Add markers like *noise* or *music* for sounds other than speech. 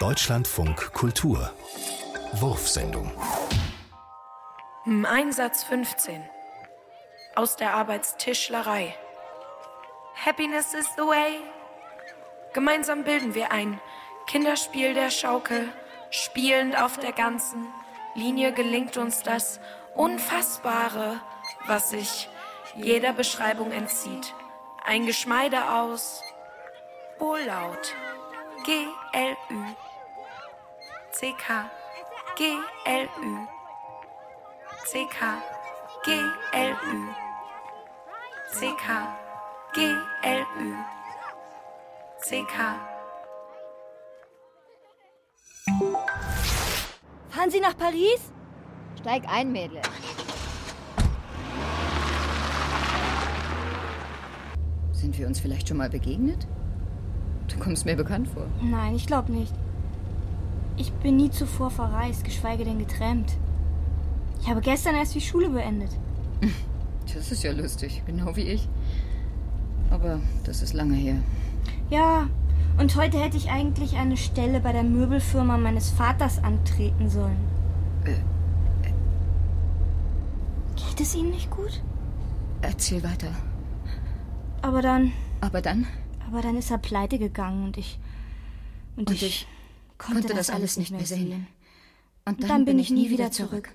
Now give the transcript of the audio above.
Deutschlandfunk Kultur Wurfsendung Einsatz 15 aus der Arbeitstischlerei. Happiness is the way. Gemeinsam bilden wir ein Kinderspiel der Schaukel. Spielend auf der ganzen Linie gelingt uns das Unfassbare, was sich jeder Beschreibung entzieht. Ein Geschmeide aus Wohllaut. G-L-Ü. C-K. G-L-Ü. C-K. G-L-Ü. C-K. G-L-Ü. C-K. Fahren Sie nach Paris? Steig ein, Mädel. Sind wir uns vielleicht schon mal begegnet? Du kommst mir bekannt vor. Nein, ich glaube nicht. Ich bin nie zuvor verreist, geschweige denn getrennt. Ich habe gestern erst die Schule beendet. *laughs* Das ist ja lustig, genau wie ich. Aber das ist lange her. Ja, und heute hätte ich eigentlich eine Stelle bei der Möbelfirma meines Vaters antreten sollen. Äh, Geht es Ihnen nicht gut? Erzähl weiter. Aber dann, Aber dann aber dann ist er pleite gegangen und ich und, Und ich, ich konnte, konnte das alles nicht mehr sehen. Und dann, bin ich nie wieder zurück.